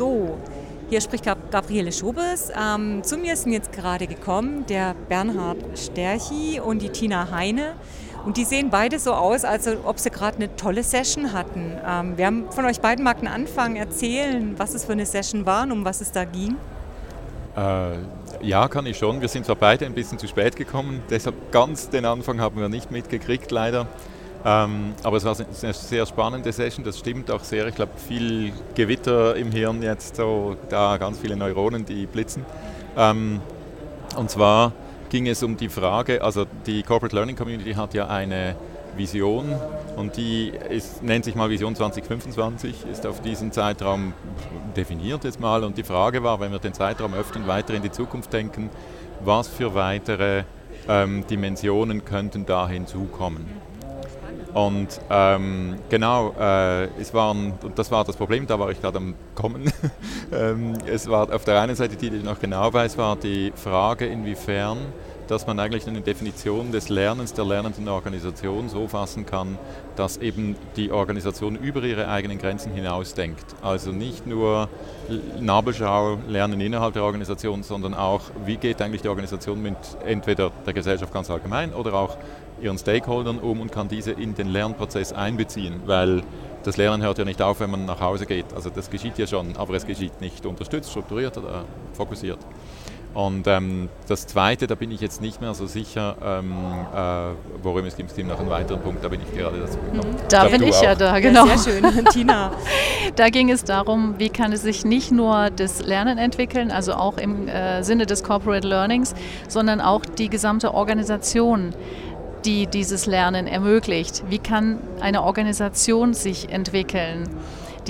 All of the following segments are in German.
So, hier spricht Gabriele Schobes. Ähm, zu mir sind jetzt gerade gekommen der Bernhard Sterchi und die Tina Heine. Und die sehen beide so aus, als ob sie gerade eine tolle Session hatten. Ähm, wir haben von euch beiden mag einen Anfang erzählen, was es für eine Session war und um was es da ging. Äh, ja, kann ich schon. Wir sind zwar beide ein bisschen zu spät gekommen, deshalb ganz den Anfang haben wir nicht mitgekriegt, leider. Ähm, aber es war eine sehr spannende Session, das stimmt auch sehr. Ich glaube, viel Gewitter im Hirn jetzt, so da ganz viele Neuronen, die blitzen. Ähm, und zwar ging es um die Frage, also die Corporate Learning Community hat ja eine Vision und die ist, nennt sich mal Vision 2025, ist auf diesen Zeitraum definiert jetzt mal und die Frage war, wenn wir den Zeitraum öffnen, weiter in die Zukunft denken, was für weitere ähm, Dimensionen könnten da hinzukommen. Und ähm, genau, äh, es waren, und das war das Problem, da war ich gerade am Kommen. ähm, es war auf der einen Seite, die ich noch genau weiß, war die Frage, inwiefern dass man eigentlich eine Definition des Lernens der lernenden Organisation so fassen kann, dass eben die Organisation über ihre eigenen Grenzen hinausdenkt. Also nicht nur Nabelschau, Lernen innerhalb der Organisation, sondern auch, wie geht eigentlich die Organisation mit entweder der Gesellschaft ganz allgemein oder auch ihren Stakeholdern um und kann diese in den Lernprozess einbeziehen, weil das Lernen hört ja nicht auf, wenn man nach Hause geht. Also das geschieht ja schon, aber es geschieht nicht unterstützt, strukturiert oder fokussiert. Und ähm, das Zweite, da bin ich jetzt nicht mehr so sicher, ähm, äh, worum es gibt noch einen weiteren Punkt, da bin ich gerade dazu gekommen. Da ich bin ich auch. ja da, genau. Ja, sehr schön, Tina. da ging es darum, wie kann es sich nicht nur das Lernen entwickeln, also auch im äh, Sinne des Corporate Learnings, sondern auch die gesamte Organisation die dieses Lernen ermöglicht. Wie kann eine Organisation sich entwickeln?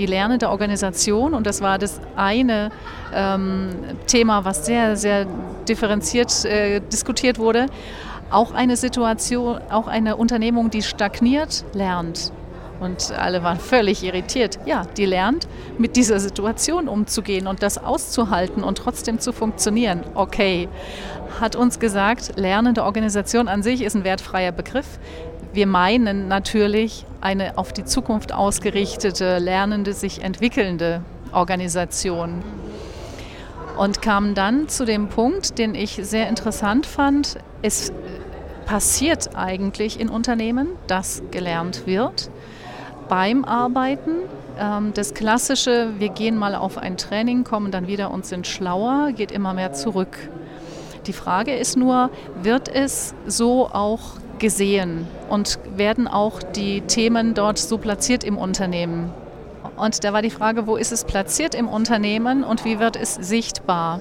Die lernende Organisation, und das war das eine ähm, Thema, was sehr, sehr differenziert äh, diskutiert wurde, auch eine Situation, auch eine Unternehmung, die stagniert, lernt. Und alle waren völlig irritiert. Ja, die lernt, mit dieser Situation umzugehen und das auszuhalten und trotzdem zu funktionieren. Okay, hat uns gesagt, lernende Organisation an sich ist ein wertfreier Begriff. Wir meinen natürlich eine auf die Zukunft ausgerichtete, lernende, sich entwickelnde Organisation. Und kamen dann zu dem Punkt, den ich sehr interessant fand. Es passiert eigentlich in Unternehmen, dass gelernt wird beim Arbeiten. Ähm, das klassische, wir gehen mal auf ein Training, kommen dann wieder und sind schlauer, geht immer mehr zurück. Die Frage ist nur, wird es so auch gesehen und werden auch die Themen dort so platziert im Unternehmen? Und da war die Frage, wo ist es platziert im Unternehmen und wie wird es sichtbar?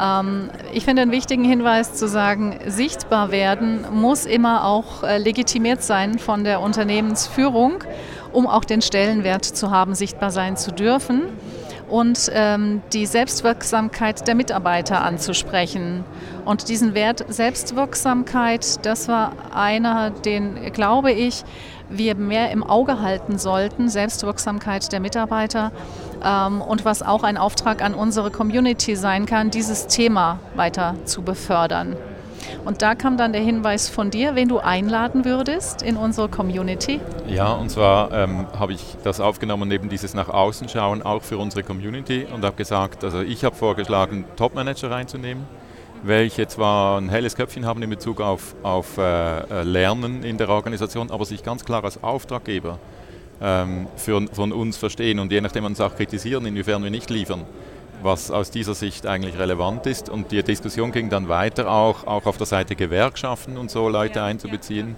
Ähm, ich finde einen wichtigen Hinweis zu sagen, sichtbar werden muss immer auch äh, legitimiert sein von der Unternehmensführung, um auch den Stellenwert zu haben, sichtbar sein zu dürfen und ähm, die Selbstwirksamkeit der Mitarbeiter anzusprechen. Und diesen Wert Selbstwirksamkeit, das war einer, den, glaube ich, wir mehr im Auge halten sollten, Selbstwirksamkeit der Mitarbeiter ähm, und was auch ein Auftrag an unsere Community sein kann, dieses Thema weiter zu befördern. Und da kam dann der Hinweis von dir, wen du einladen würdest in unsere Community. Ja, und zwar ähm, habe ich das aufgenommen, eben dieses nach außen schauen, auch für unsere Community und habe gesagt, also ich habe vorgeschlagen, Topmanager reinzunehmen, welche zwar ein helles Köpfchen haben in Bezug auf, auf äh, äh Lernen in der Organisation, aber sich ganz klar als Auftraggeber ähm, für, von uns verstehen und je nachdem uns auch kritisieren, inwiefern wir nicht liefern was aus dieser Sicht eigentlich relevant ist. Und die Diskussion ging dann weiter auch, auch auf der Seite Gewerkschaften und so Leute einzubeziehen.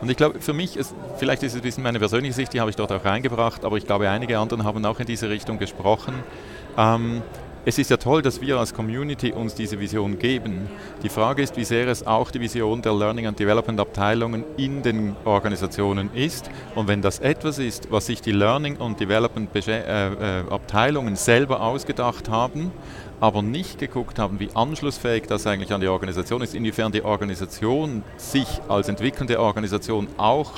Und ich glaube, für mich, ist, vielleicht ist es ein bisschen meine persönliche Sicht, die habe ich dort auch reingebracht, aber ich glaube, einige anderen haben auch in diese Richtung gesprochen. Ähm, es ist ja toll, dass wir als Community uns diese Vision geben. Die Frage ist, wie sehr es auch die Vision der Learning and Development Abteilungen in den Organisationen ist. Und wenn das etwas ist, was sich die Learning und Development äh, äh, Abteilungen selber ausgedacht haben, aber nicht geguckt haben, wie anschlussfähig das eigentlich an die Organisation ist, inwiefern die Organisation sich als entwickelnde Organisation auch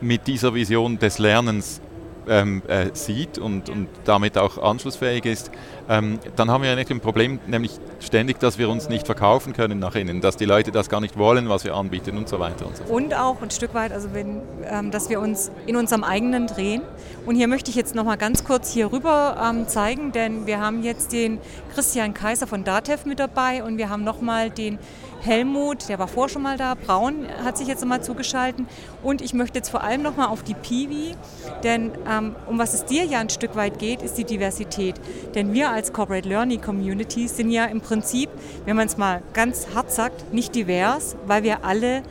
mit dieser Vision des Lernens ähm, äh, sieht und, und damit auch anschlussfähig ist, ähm, dann haben wir ja ein Problem, nämlich ständig, dass wir uns nicht verkaufen können nach innen, dass die Leute das gar nicht wollen, was wir anbieten und so weiter und so fort. Und auch ein Stück weit, also wenn, ähm, dass wir uns in unserem eigenen drehen. Und hier möchte ich jetzt noch mal ganz kurz hier rüber ähm, zeigen, denn wir haben jetzt den Christian Kaiser von DATEV mit dabei und wir haben noch mal den Helmut, der war vorher schon mal da, Braun hat sich jetzt nochmal zugeschaltet und ich möchte jetzt vor allem nochmal auf die Piwi, denn ähm, um was es dir ja ein Stück weit geht, ist die Diversität. Denn wir als Corporate Learning Community sind ja im Prinzip, wenn man es mal ganz hart sagt, nicht divers, weil wir alle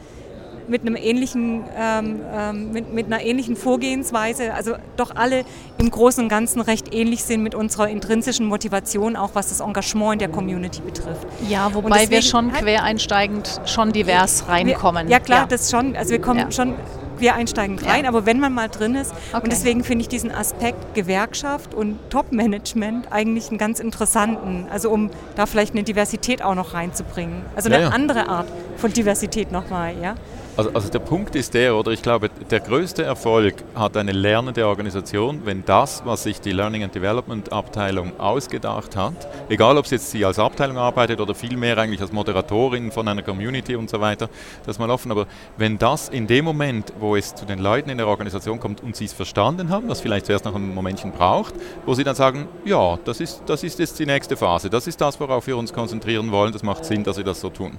mit einem ähnlichen, ähm, ähm, mit, mit, einer ähnlichen Vorgehensweise, also doch alle im Großen und Ganzen recht ähnlich sind mit unserer intrinsischen Motivation, auch was das Engagement in der Community betrifft. Ja, wobei deswegen, wir schon quereinsteigend schon divers reinkommen. Wir, ja klar, ja. das schon. Also wir kommen ja. schon quereinsteigend rein, ja. aber wenn man mal drin ist. Okay. Und deswegen finde ich diesen Aspekt Gewerkschaft und Top-Management eigentlich einen ganz interessanten. Also um da vielleicht eine Diversität auch noch reinzubringen. Also eine andere Art von Diversität nochmal, ja. Also, also, der Punkt ist der, oder ich glaube, der größte Erfolg hat eine lernende Organisation, wenn das, was sich die Learning and Development Abteilung ausgedacht hat, egal ob jetzt sie als Abteilung arbeitet oder vielmehr eigentlich als Moderatorin von einer Community und so weiter, das mal offen, aber wenn das in dem Moment, wo es zu den Leuten in der Organisation kommt und sie es verstanden haben, was vielleicht zuerst noch ein Momentchen braucht, wo sie dann sagen, ja, das ist, das ist jetzt die nächste Phase, das ist das, worauf wir uns konzentrieren wollen, das macht Sinn, dass wir das so tun.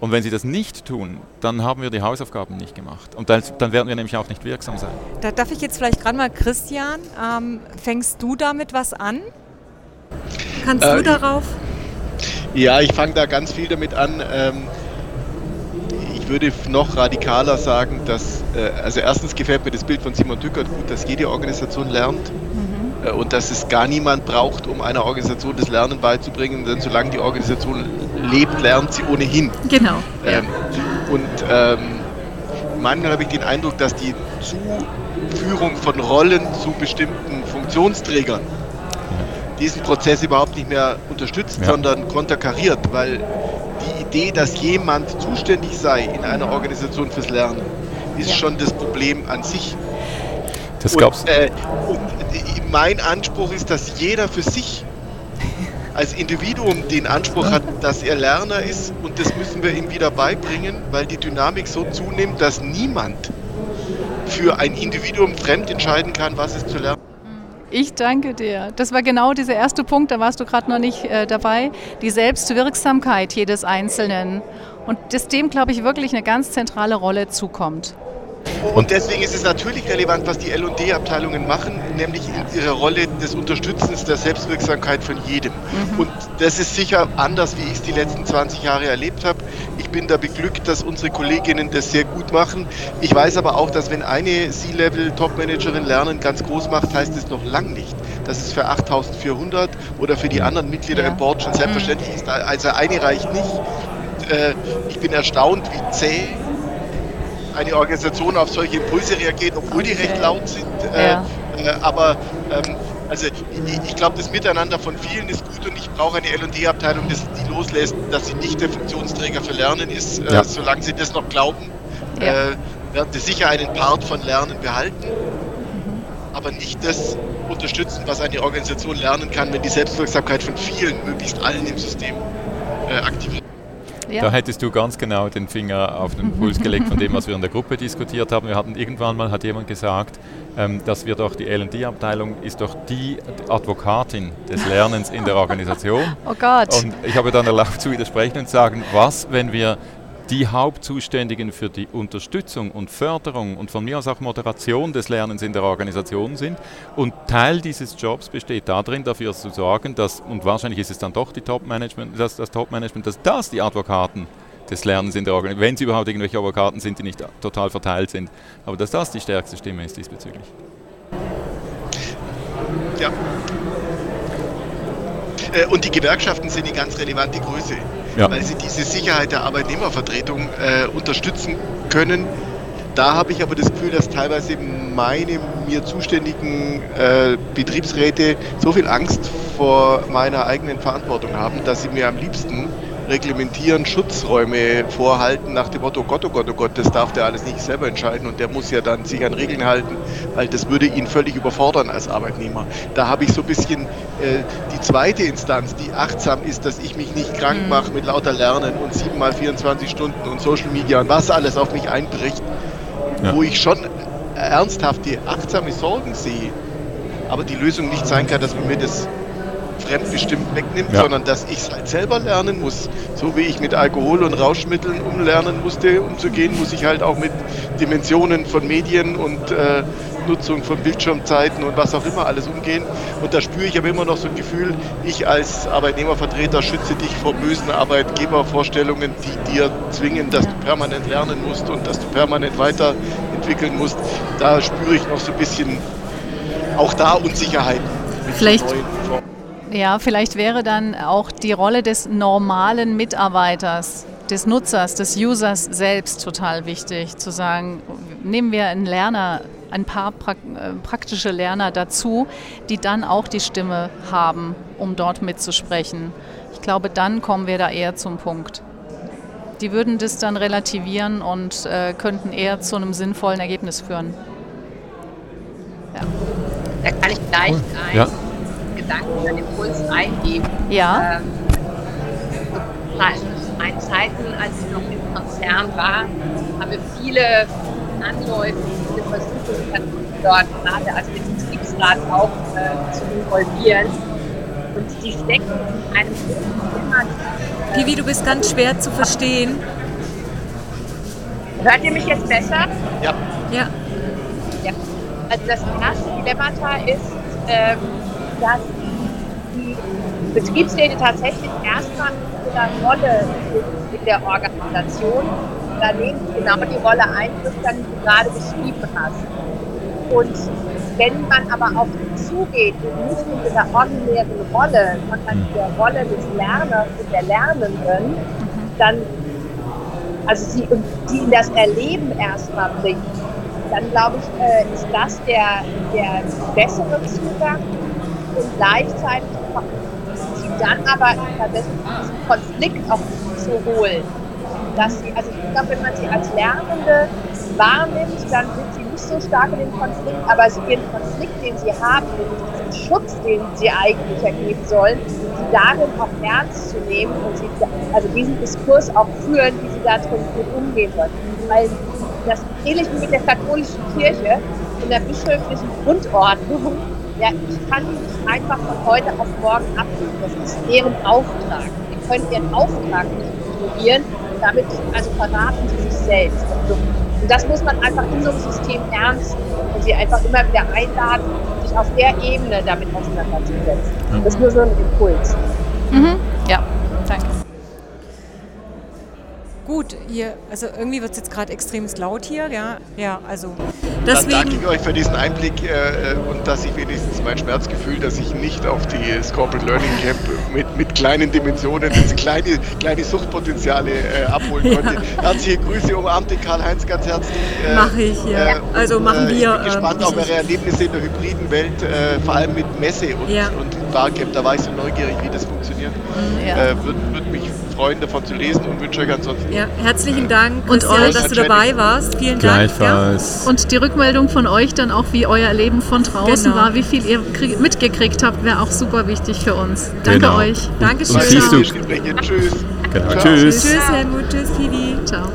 Und wenn sie das nicht tun, dann haben wir die Hausaufgaben nicht gemacht. Und dann, dann werden wir nämlich auch nicht wirksam sein. Da darf ich jetzt vielleicht gerade mal, Christian, ähm, fängst du damit was an? Kannst äh, du darauf? Ja, ich fange da ganz viel damit an. Ähm, ich würde noch radikaler sagen, dass, äh, also erstens gefällt mir das Bild von Simon Dückert gut, dass jede Organisation lernt. Mhm. Äh, und dass es gar niemand braucht, um einer Organisation das Lernen beizubringen, denn solange die Organisation lebt, lernt sie ohnehin. Genau. Ähm, ja. Und ähm, manchmal habe ich den Eindruck, dass die Zuführung von Rollen zu bestimmten Funktionsträgern diesen Prozess überhaupt nicht mehr unterstützt, ja. sondern konterkariert, weil die Idee, dass jemand zuständig sei in einer Organisation fürs Lernen, ist schon das Problem an sich. Das gab's. Und, äh, und mein Anspruch ist, dass jeder für sich als Individuum den Anspruch hat, dass er Lerner ist und das müssen wir ihm wieder beibringen, weil die Dynamik so zunimmt, dass niemand für ein Individuum fremd entscheiden kann, was es zu lernen. Ich danke dir. Das war genau dieser erste Punkt, da warst du gerade noch nicht äh, dabei. Die Selbstwirksamkeit jedes Einzelnen. Und das dem, glaube ich, wirklich eine ganz zentrale Rolle zukommt. Und deswegen ist es natürlich relevant, was die LD-Abteilungen machen, nämlich in ihrer Rolle des Unterstützens der Selbstwirksamkeit von jedem. Mhm. Und das ist sicher anders, wie ich es die letzten 20 Jahre erlebt habe. Ich bin da beglückt, dass unsere Kolleginnen das sehr gut machen. Ich weiß aber auch, dass wenn eine C-Level-Top-Managerin Lernen ganz groß macht, heißt es noch lang nicht, dass es für 8400 oder für die anderen Mitglieder ja. im Board schon selbstverständlich mhm. ist. Also eine reicht nicht. Und, äh, ich bin erstaunt, wie zäh eine Organisation auf solche Impulse reagiert, obwohl die recht laut sind. Äh, ja. Äh, aber ähm, also ich, ich glaube, das Miteinander von vielen ist gut und ich brauche eine L&D-Abteilung, die loslässt, dass sie nicht der Funktionsträger für Lernen ist. Äh, ja. Solange sie das noch glauben, ja. äh, werden sie sicher einen Part von Lernen behalten, mhm. aber nicht das unterstützen, was eine Organisation lernen kann, wenn die Selbstwirksamkeit von vielen, möglichst allen im System äh, aktiviert ja. Da hättest du ganz genau den Finger auf den Puls gelegt von dem, was wir in der Gruppe diskutiert haben. Wir hatten irgendwann mal, hat jemand gesagt, ähm, dass wir doch die L&D-Abteilung ist doch die Advokatin des Lernens in der Organisation. Oh Gott. Und ich habe dann erlaubt zu widersprechen und zu sagen, was, wenn wir die Hauptzuständigen für die Unterstützung und Förderung und von mir aus auch Moderation des Lernens in der Organisation sind. Und Teil dieses Jobs besteht darin, dafür zu sorgen, dass, und wahrscheinlich ist es dann doch die Top-Management, dass das Top-Management, dass das die Advokaten des Lernens in der Organisation, wenn sie überhaupt irgendwelche Advokaten sind, die nicht total verteilt sind, aber dass das die stärkste Stimme ist diesbezüglich. Ja. Äh, und die Gewerkschaften sind die ganz relevante Größe ja. weil sie diese Sicherheit der Arbeitnehmervertretung äh, unterstützen können. Da habe ich aber das Gefühl, dass teilweise meine mir zuständigen äh, Betriebsräte so viel Angst vor meiner eigenen Verantwortung haben, dass sie mir am liebsten reglementieren, Schutzräume vorhalten nach dem Motto, Gott, oh Gott, oh Gott, das darf der alles nicht selber entscheiden und der muss ja dann sich an Regeln halten, weil das würde ihn völlig überfordern als Arbeitnehmer. Da habe ich so ein bisschen äh, die zweite Instanz, die achtsam ist, dass ich mich nicht krank mhm. mache mit lauter Lernen und 7 mal 24 Stunden und Social Media und was alles auf mich einbricht, ja. wo ich schon ernsthafte, achtsame Sorgen sehe, aber die Lösung nicht sein kann, dass man mir das fremdbestimmt wegnimmt, ja. sondern dass ich es halt selber lernen muss. So wie ich mit Alkohol und Rauschmitteln umlernen musste, umzugehen, muss ich halt auch mit Dimensionen von Medien und äh, Nutzung von Bildschirmzeiten und was auch immer alles umgehen. Und da spüre ich aber immer noch so ein Gefühl, ich als Arbeitnehmervertreter schütze dich vor bösen Arbeitgebervorstellungen, die dir zwingen, dass du permanent lernen musst und dass du permanent weiterentwickeln musst. Da spüre ich noch so ein bisschen auch da Unsicherheiten. Vielleicht, ja, vielleicht wäre dann auch die Rolle des normalen Mitarbeiters, des Nutzers, des Users selbst total wichtig, zu sagen, nehmen wir einen Lerner, ein paar äh, praktische Lerner dazu, die dann auch die Stimme haben, um dort mitzusprechen. Ich glaube, dann kommen wir da eher zum Punkt. Die würden das dann relativieren und äh, könnten eher zu einem sinnvollen Ergebnis führen. Ja. Da kann ich gleich ein. Ja. Gedanken oder Impuls eingeben. Ja. Ähm, ein Zeiten, als ich noch im Konzern war, haben wir viele Anläufe, viele Versuche dort gerade als Betriebsrat auch äh, zu involvieren. Und die stecken in einem Thema. Pivi, du bist ganz schwer zu verstehen. Hört ihr mich jetzt besser? Ja. Ja. ja. Also das erste Dilemmata ist, ähm, dass die Betriebsräte tatsächlich erstmal in der Rolle in der Organisation. Da nehmen sie genau die Rolle ein, die du gerade beschrieben hast. Und wenn man aber auf die zugeht und nicht in dieser ordinären Rolle, sondern in der Rolle des Lerners und der Lernenden, dann, also sie, die in das Erleben erstmal bringt, dann glaube ich, äh, ist das der, der bessere Zugang und gleichzeitig sie dann aber tatsächlich diesen Konflikt auch zu holen. Dass sie, also ich glaube, wenn man sie als Lernende wahrnimmt, dann sind sie nicht so stark in den Konflikt, aber sie ihren Konflikt, den sie haben, diesen Schutz, den sie eigentlich ergeben sollen, sie darin auch ernst zu nehmen und sie, also diesen Diskurs auch führen, wie sie da mit umgehen sollen. Weil das ähnlich wie mit der katholischen Kirche in der bischöflichen Grundordnung ja, ich kann nicht einfach von heute auf morgen abgeben. Das ist deren Auftrag. Die können ihren Auftrag nicht ignorieren. Damit also verraten sie sich selbst. Und das muss man einfach in so einem System ernst nehmen und sie einfach immer wieder einladen, sich auf der Ebene damit auseinanderzusetzen. Das ist nur so ein Impuls. Mhm. Ja, danke. Gut, hier, also irgendwie wird es jetzt gerade extrem laut hier, ja, ja, also deswegen... Dann danke ich euch für diesen Einblick äh, und dass ich wenigstens mein Schmerzgefühl, dass ich nicht auf die Corporate Learning Camp mit, mit kleinen Dimensionen, diese kleine, kleine Suchtpotenziale äh, abholen konnte. Ja. Herzliche Grüße, umarmte Karl-Heinz ganz herzlich. Äh, Mache ich, ja. Äh, also machen wir... Ich bin gespannt auf eure Erlebnisse in der hybriden Welt, äh, vor allem mit Messe und, ja. und Barcamp. Da war ich so neugierig, wie das funktioniert. Ja. Äh, Würde würd mich freuen, davon zu lesen und wünsche euch ansonsten ja, herzlichen Dank, und euch, dass du dabei warst. Vielen Dank. Ja. Und die Rückmeldung von euch dann auch, wie euer Leben von draußen genau. war, wie viel ihr mitgekriegt habt, wäre auch super wichtig für uns. Danke genau. euch. Dankeschön. Und siehst du. Tschüss. Genau. Tschüss. Tschüss, Helmut. Tschüss, Pivi. Ciao.